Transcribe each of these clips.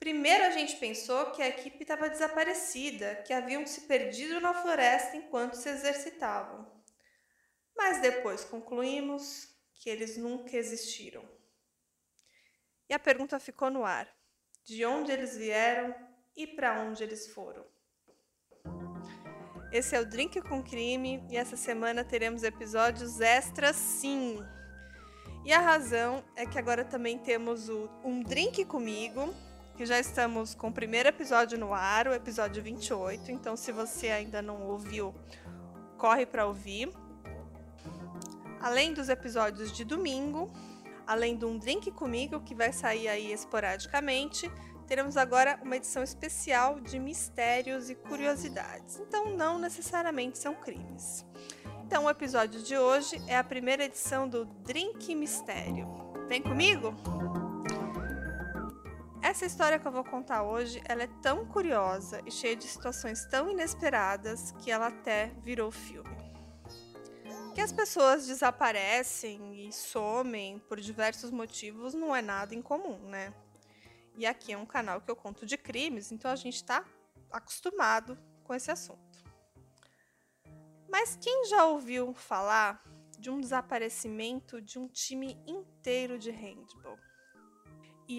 Primeiro a gente pensou que a equipe estava desaparecida, que haviam se perdido na floresta enquanto se exercitavam. Mas depois concluímos que eles nunca existiram. E a pergunta ficou no ar: de onde eles vieram e para onde eles foram? Esse é o Drink com Crime e essa semana teremos episódios extras sim. E a razão é que agora também temos o Um Drink Comigo, que já estamos com o primeiro episódio no ar, o episódio 28. Então, se você ainda não ouviu, corre para ouvir. Além dos episódios de domingo, além de um drink comigo que vai sair aí esporadicamente, teremos agora uma edição especial de mistérios e curiosidades. Então, não necessariamente são crimes. Então, o episódio de hoje é a primeira edição do Drink Mistério. Vem comigo? Essa história que eu vou contar hoje, ela é tão curiosa e cheia de situações tão inesperadas que ela até virou filme. Que as pessoas desaparecem e somem por diversos motivos não é nada incomum, né? E aqui é um canal que eu conto de crimes, então a gente está acostumado com esse assunto. Mas quem já ouviu falar de um desaparecimento de um time inteiro de handball?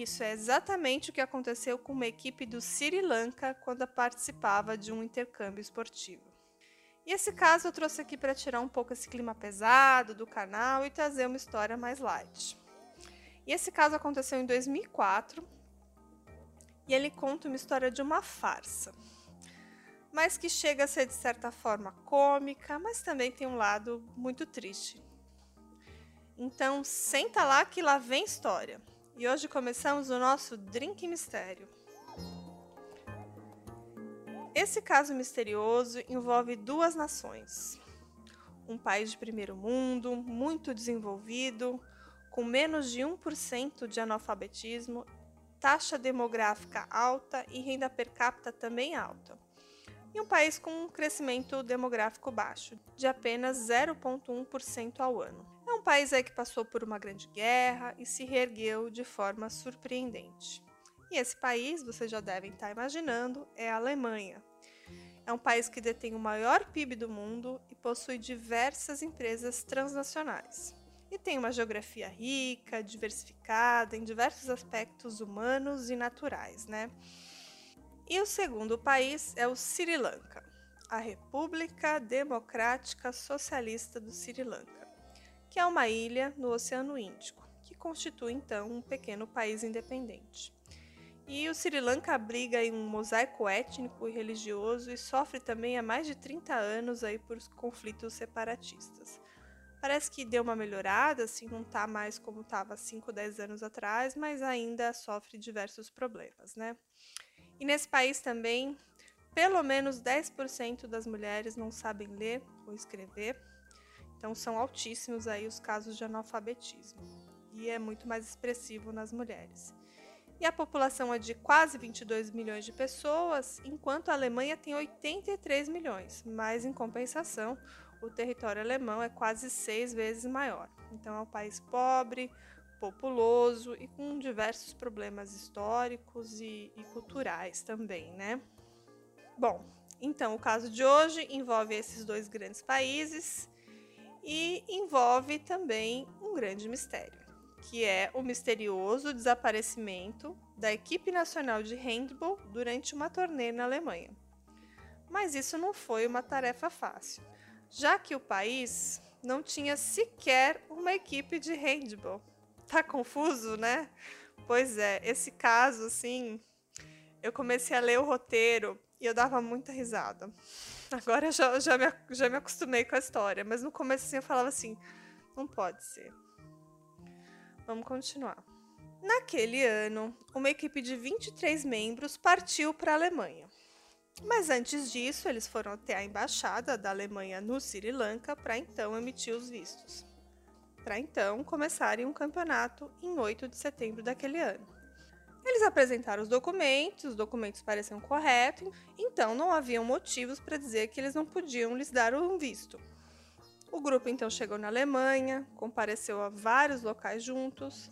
Isso é exatamente o que aconteceu com uma equipe do Sri Lanka quando participava de um intercâmbio esportivo. E esse caso eu trouxe aqui para tirar um pouco esse clima pesado do canal e trazer uma história mais light. E esse caso aconteceu em 2004 e ele conta uma história de uma farsa, mas que chega a ser de certa forma cômica, mas também tem um lado muito triste. Então, senta lá que lá vem história. E hoje começamos o nosso Drink Mistério. Esse caso misterioso envolve duas nações. Um país de primeiro mundo, muito desenvolvido, com menos de 1% de analfabetismo, taxa demográfica alta e renda per capita também alta. E um país com um crescimento demográfico baixo, de apenas 0,1% ao ano. Um país aí que passou por uma grande guerra e se reergueu de forma surpreendente. E esse país, vocês já devem estar imaginando, é a Alemanha. É um país que detém o maior PIB do mundo e possui diversas empresas transnacionais. E tem uma geografia rica, diversificada em diversos aspectos humanos e naturais, né? E o segundo país é o Sri Lanka, a República Democrática Socialista do Sri Lanka que é uma ilha no Oceano Índico, que constitui então um pequeno país independente. E o Sri Lanka abriga um mosaico étnico e religioso e sofre também há mais de 30 anos aí por conflitos separatistas. Parece que deu uma melhorada, assim, não está mais como estava 5, 10 anos atrás, mas ainda sofre diversos problemas, né? E nesse país também, pelo menos 10% das mulheres não sabem ler ou escrever, então são altíssimos aí os casos de analfabetismo e é muito mais expressivo nas mulheres. E a população é de quase 22 milhões de pessoas, enquanto a Alemanha tem 83 milhões, mas em compensação, o território alemão é quase seis vezes maior. Então é um país pobre, populoso e com diversos problemas históricos e, e culturais também, né? Bom, então o caso de hoje envolve esses dois grandes países e envolve também um grande mistério, que é o misterioso desaparecimento da equipe nacional de handball durante uma turnê na Alemanha. Mas isso não foi uma tarefa fácil, já que o país não tinha sequer uma equipe de handball. Tá confuso, né? Pois é, esse caso, assim, eu comecei a ler o roteiro e eu dava muita risada. Agora eu já, já, me, já me acostumei com a história, mas no começo assim, eu falava assim: não pode ser. Vamos continuar. Naquele ano, uma equipe de 23 membros partiu para a Alemanha. Mas antes disso, eles foram até a embaixada da Alemanha no Sri Lanka para então emitir os vistos. Para então começarem um campeonato em 8 de setembro daquele ano. Eles apresentaram os documentos, os documentos pareciam corretos, então não haviam motivos para dizer que eles não podiam lhes dar um visto. O grupo então chegou na Alemanha, compareceu a vários locais juntos,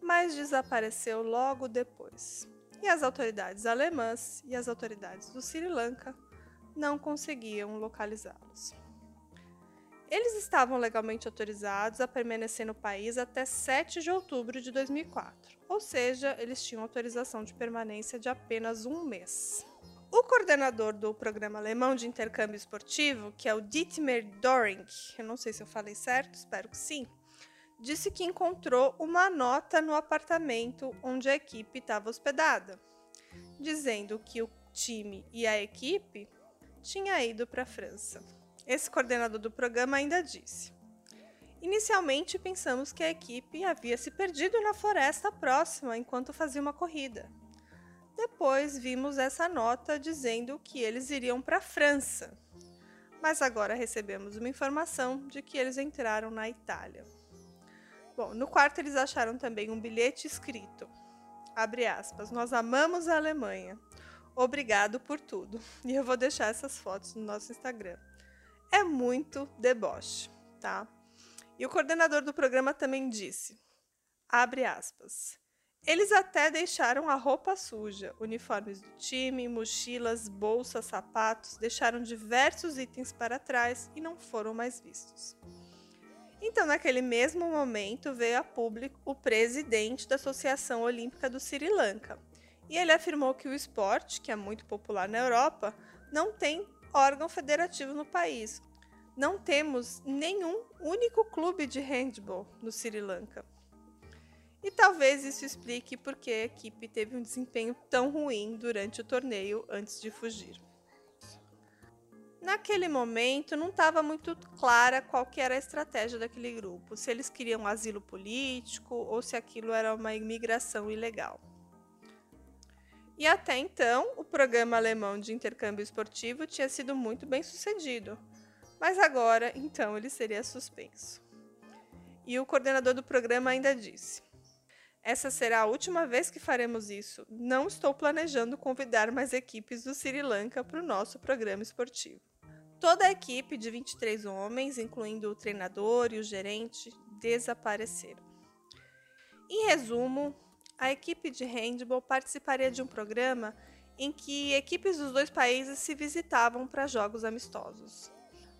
mas desapareceu logo depois. e as autoridades alemãs e as autoridades do Sri Lanka não conseguiam localizá-los. Eles estavam legalmente autorizados a permanecer no país até 7 de outubro de 2004, ou seja, eles tinham autorização de permanência de apenas um mês. O coordenador do programa alemão de intercâmbio esportivo, que é o Dietmar Doring, eu não sei se eu falei certo, espero que sim, disse que encontrou uma nota no apartamento onde a equipe estava hospedada, dizendo que o time e a equipe tinha ido para a França. Esse coordenador do programa ainda disse: Inicialmente pensamos que a equipe havia se perdido na floresta próxima enquanto fazia uma corrida. Depois vimos essa nota dizendo que eles iriam para a França. Mas agora recebemos uma informação de que eles entraram na Itália. Bom, no quarto eles acharam também um bilhete escrito. Abre aspas, nós amamos a Alemanha. Obrigado por tudo. E eu vou deixar essas fotos no nosso Instagram é muito deboche, tá? E o coordenador do programa também disse, abre aspas, eles até deixaram a roupa suja, uniformes do time, mochilas, bolsas, sapatos, deixaram diversos itens para trás e não foram mais vistos. Então, naquele mesmo momento, veio a público o presidente da Associação Olímpica do Sri Lanka. E ele afirmou que o esporte, que é muito popular na Europa, não tem órgão federativo no país. Não temos nenhum único clube de handball no Sri Lanka. E talvez isso explique por que a equipe teve um desempenho tão ruim durante o torneio antes de fugir. Naquele momento, não estava muito clara qual era a estratégia daquele grupo, se eles queriam asilo político ou se aquilo era uma imigração ilegal. E até então, o programa alemão de intercâmbio esportivo tinha sido muito bem sucedido, mas agora, então, ele seria suspenso. E o coordenador do programa ainda disse: Essa será a última vez que faremos isso. Não estou planejando convidar mais equipes do Sri Lanka para o nosso programa esportivo. Toda a equipe de 23 homens, incluindo o treinador e o gerente, desapareceram. Em resumo, a equipe de handball participaria de um programa em que equipes dos dois países se visitavam para jogos amistosos.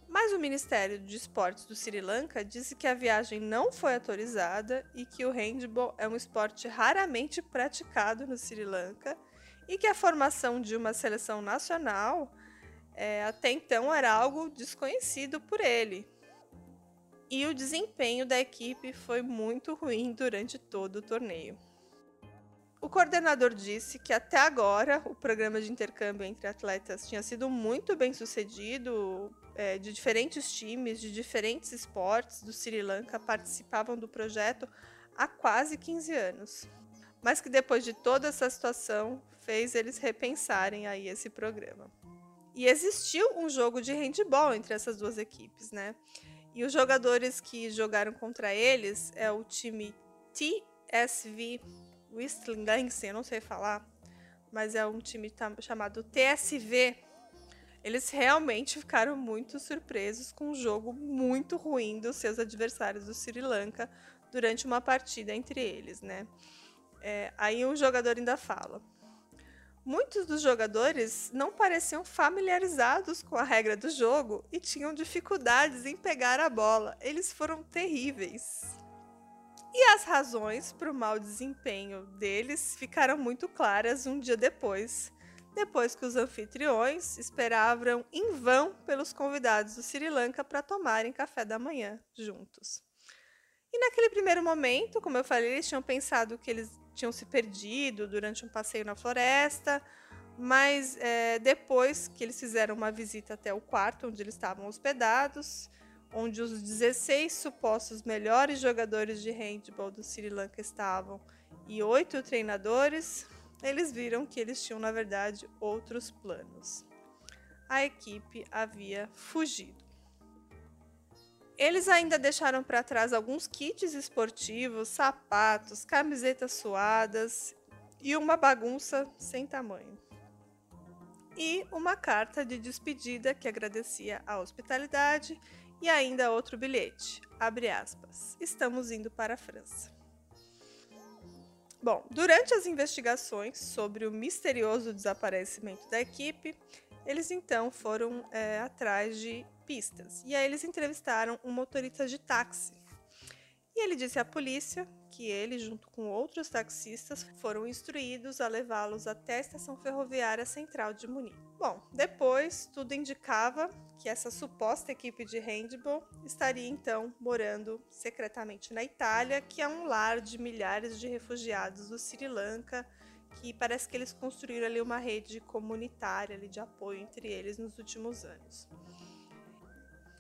Mas o Ministério de Esportes do Sri Lanka disse que a viagem não foi autorizada e que o handball é um esporte raramente praticado no Sri Lanka e que a formação de uma seleção nacional é, até então era algo desconhecido por ele. E o desempenho da equipe foi muito ruim durante todo o torneio. O coordenador disse que até agora o programa de intercâmbio entre atletas tinha sido muito bem sucedido, é, de diferentes times, de diferentes esportes do Sri Lanka participavam do projeto há quase 15 anos. Mas que depois de toda essa situação fez eles repensarem aí esse programa. E existiu um jogo de handball entre essas duas equipes, né? E os jogadores que jogaram contra eles é o time TSV Wistlingense, eu não sei falar, mas é um time chamado TSV. Eles realmente ficaram muito surpresos com um jogo muito ruim dos seus adversários do Sri Lanka durante uma partida entre eles, né? É, aí um jogador ainda fala. Muitos dos jogadores não pareciam familiarizados com a regra do jogo e tinham dificuldades em pegar a bola. Eles foram terríveis. E as razões para o mau desempenho deles ficaram muito claras um dia depois, depois que os anfitriões esperavam em vão pelos convidados do Sri Lanka para tomarem café da manhã juntos. E naquele primeiro momento, como eu falei, eles tinham pensado que eles tinham se perdido durante um passeio na floresta, mas é, depois que eles fizeram uma visita até o quarto onde eles estavam hospedados, onde os 16 supostos melhores jogadores de handball do Sri Lanka estavam e oito treinadores, eles viram que eles tinham, na verdade, outros planos. A equipe havia fugido. Eles ainda deixaram para trás alguns kits esportivos, sapatos, camisetas suadas e uma bagunça sem tamanho. E uma carta de despedida que agradecia a hospitalidade e ainda outro bilhete, abre aspas, estamos indo para a França. Bom, durante as investigações sobre o misterioso desaparecimento da equipe, eles então foram é, atrás de pistas. E aí eles entrevistaram um motorista de táxi. E ele disse à polícia que ele, junto com outros taxistas, foram instruídos a levá-los até a estação ferroviária central de Munique. Bom, depois tudo indicava que essa suposta equipe de handball estaria então morando secretamente na Itália, que é um lar de milhares de refugiados do Sri Lanka, que parece que eles construíram ali uma rede comunitária ali de apoio entre eles nos últimos anos.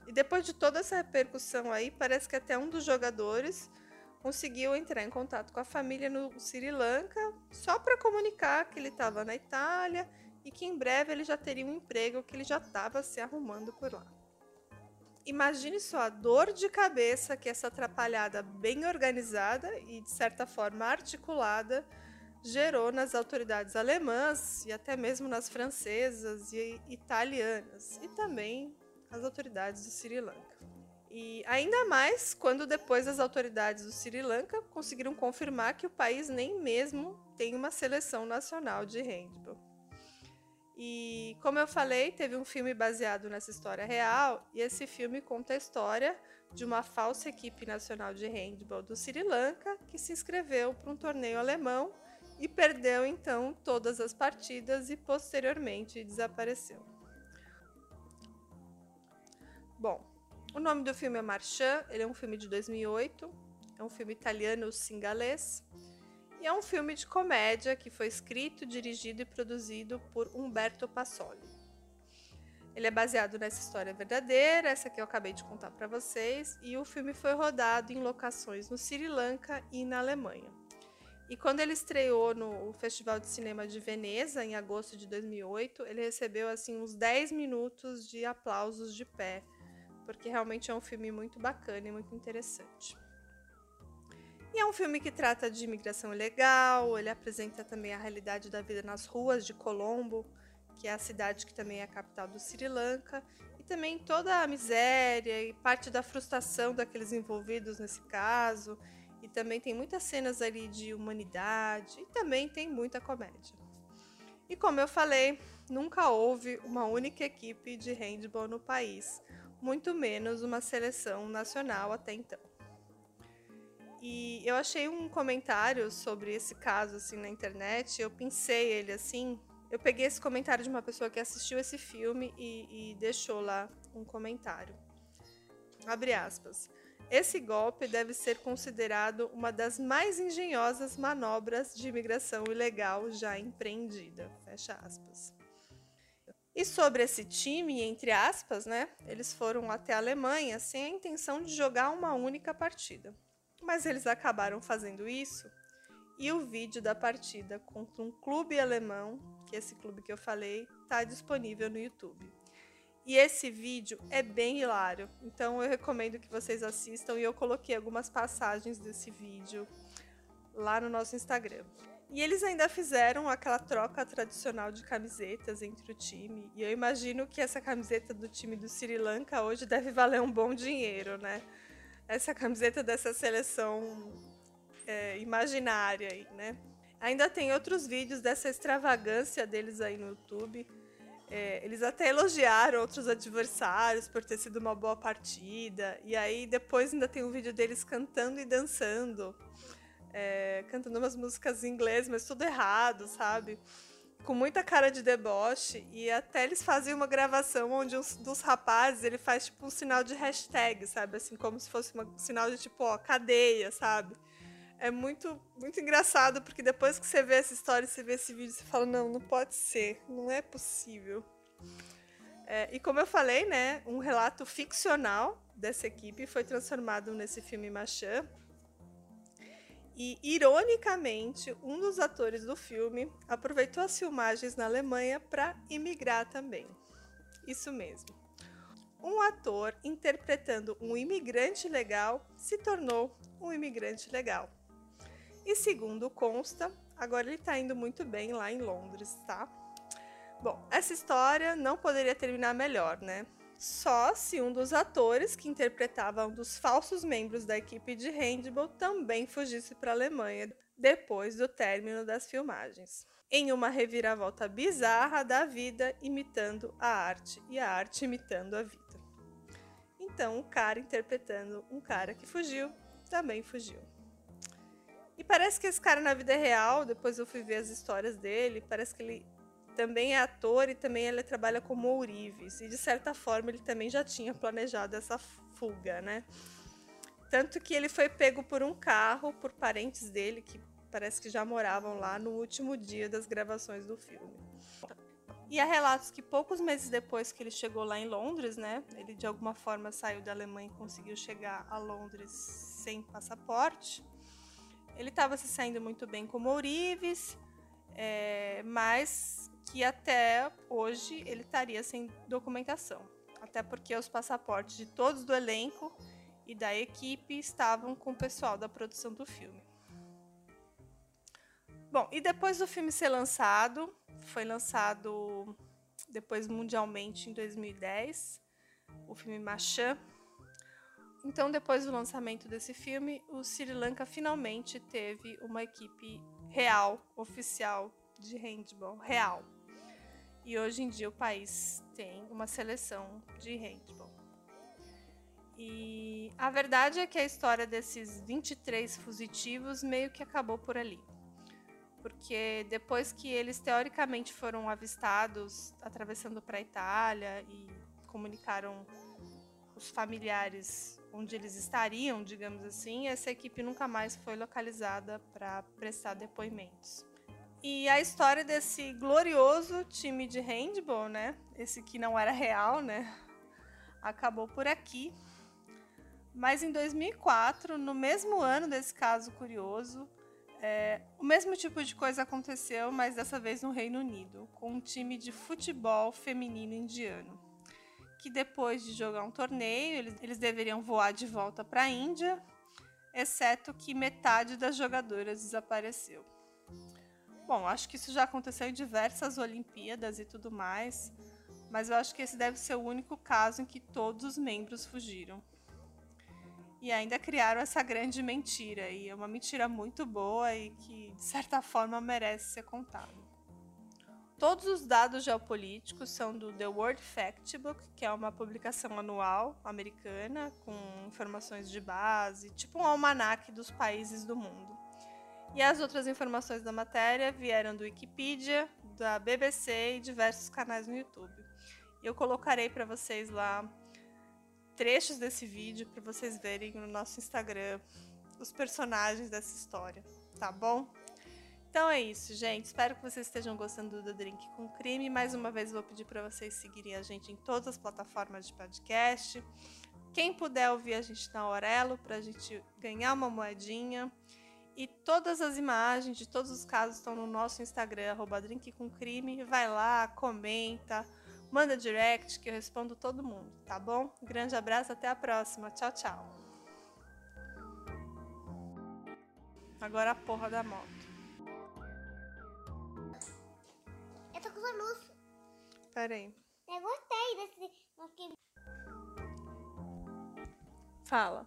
E depois de toda essa repercussão aí, parece que até um dos jogadores conseguiu entrar em contato com a família no Sri Lanka só para comunicar que ele estava na Itália e que em breve ele já teria um emprego que ele já estava se arrumando por lá. Imagine só a dor de cabeça que essa atrapalhada bem organizada e de certa forma articulada gerou nas autoridades alemãs e até mesmo nas francesas e italianas e também as autoridades do Sri Lanka. E ainda mais quando depois as autoridades do Sri Lanka conseguiram confirmar que o país nem mesmo tem uma seleção nacional de handball. E como eu falei, teve um filme baseado nessa história real, e esse filme conta a história de uma falsa equipe nacional de handball do Sri Lanka que se inscreveu para um torneio alemão e perdeu então todas as partidas e posteriormente desapareceu. Bom, o nome do filme é Marchand, ele é um filme de 2008, é um filme italiano-singalês e é um filme de comédia que foi escrito, dirigido e produzido por Umberto Passoli. Ele é baseado nessa história verdadeira, essa que eu acabei de contar para vocês, e o filme foi rodado em locações no Sri Lanka e na Alemanha. E quando ele estreou no Festival de Cinema de Veneza, em agosto de 2008, ele recebeu assim uns 10 minutos de aplausos de pé, porque realmente é um filme muito bacana e muito interessante. E é um filme que trata de imigração ilegal, ele apresenta também a realidade da vida nas ruas de Colombo, que é a cidade que também é a capital do Sri Lanka, e também toda a miséria e parte da frustração daqueles envolvidos nesse caso. E também tem muitas cenas ali de humanidade e também tem muita comédia. E como eu falei, nunca houve uma única equipe de handball no país, muito menos uma seleção nacional até então. E eu achei um comentário sobre esse caso assim na internet, eu pensei ele assim. Eu peguei esse comentário de uma pessoa que assistiu esse filme e, e deixou lá um comentário. Abre aspas. Esse golpe deve ser considerado uma das mais engenhosas manobras de imigração ilegal já empreendida. Fecha aspas. E sobre esse time, entre aspas, né? Eles foram até a Alemanha sem a intenção de jogar uma única partida mas eles acabaram fazendo isso. E o vídeo da partida contra um clube alemão, que é esse clube que eu falei, está disponível no YouTube. E esse vídeo é bem hilário, então eu recomendo que vocês assistam e eu coloquei algumas passagens desse vídeo lá no nosso Instagram. E eles ainda fizeram aquela troca tradicional de camisetas entre o time. E eu imagino que essa camiseta do time do Sri Lanka hoje deve valer um bom dinheiro, né? essa camiseta dessa seleção é, imaginária aí, né? Ainda tem outros vídeos dessa extravagância deles aí no YouTube. É, eles até elogiaram outros adversários por ter sido uma boa partida. E aí depois ainda tem um vídeo deles cantando e dançando. É, cantando umas músicas em inglês, mas tudo errado, sabe? com muita cara de deboche e até eles fazem uma gravação onde um dos rapazes ele faz tipo um sinal de hashtag, sabe? Assim, como se fosse um sinal de tipo, ó, cadeia, sabe? É muito, muito engraçado, porque depois que você vê essa história, você vê esse vídeo, você fala, não, não pode ser, não é possível. É, e como eu falei, né, um relato ficcional dessa equipe foi transformado nesse filme Machan, e, ironicamente, um dos atores do filme aproveitou as filmagens na Alemanha para imigrar também. Isso mesmo. Um ator interpretando um imigrante legal se tornou um imigrante legal. E segundo consta, agora ele está indo muito bem lá em Londres, tá? Bom, essa história não poderia terminar melhor, né? Só se um dos atores que interpretava um dos falsos membros da equipe de handball também fugisse para a Alemanha depois do término das filmagens, em uma reviravolta bizarra da vida imitando a arte e a arte imitando a vida. Então, o cara interpretando um cara que fugiu, também fugiu. E parece que esse cara na vida real, depois eu fui ver as histórias dele, parece que ele também é ator e também ele trabalha como ourives. E de certa forma ele também já tinha planejado essa fuga, né? Tanto que ele foi pego por um carro por parentes dele que parece que já moravam lá no último dia das gravações do filme. E há relatos que poucos meses depois que ele chegou lá em Londres, né, ele de alguma forma saiu da Alemanha e conseguiu chegar a Londres sem passaporte. Ele estava se saindo muito bem como ourives, é, mas que até hoje ele estaria sem documentação. Até porque os passaportes de todos do elenco e da equipe estavam com o pessoal da produção do filme. Bom, e depois do filme ser lançado, foi lançado depois mundialmente em 2010, o filme Machan. Então, depois do lançamento desse filme, o Sri Lanka finalmente teve uma equipe real, oficial de handball, real. E hoje em dia o país tem uma seleção de handball. E a verdade é que a história desses 23 fugitivos meio que acabou por ali. Porque depois que eles teoricamente foram avistados atravessando para a Itália e comunicaram os familiares onde eles estariam, digamos assim, essa equipe nunca mais foi localizada para prestar depoimentos. E a história desse glorioso time de handball, né? Esse que não era real, né? Acabou por aqui. Mas em 2004, no mesmo ano desse caso curioso, é, o mesmo tipo de coisa aconteceu, mas dessa vez no Reino Unido, com um time de futebol feminino indiano. Que depois de jogar um torneio, eles, eles deveriam voar de volta para a Índia, exceto que metade das jogadoras desapareceu. Bom, acho que isso já aconteceu em diversas Olimpíadas e tudo mais, mas eu acho que esse deve ser o único caso em que todos os membros fugiram. E ainda criaram essa grande mentira. E é uma mentira muito boa e que, de certa forma, merece ser contada. Todos os dados geopolíticos são do The World Factbook, que é uma publicação anual americana com informações de base, tipo um almanaque dos países do mundo. E as outras informações da matéria vieram do Wikipedia, da BBC e diversos canais no YouTube. Eu colocarei para vocês lá trechos desse vídeo para vocês verem no nosso Instagram os personagens dessa história, tá bom? Então é isso, gente. Espero que vocês estejam gostando do Drink com Crime. Mais uma vez vou pedir para vocês seguirem a gente em todas as plataformas de podcast. Quem puder ouvir a gente na Aurelo para a gente ganhar uma moedinha. E todas as imagens de todos os casos estão no nosso Instagram, arroba. Vai lá, comenta Manda direct que eu respondo todo mundo, tá bom? grande abraço, até a próxima. Tchau, tchau. Agora a porra da moto. Eu tô com luz. Pera aí. Eu gostei desse. Fala.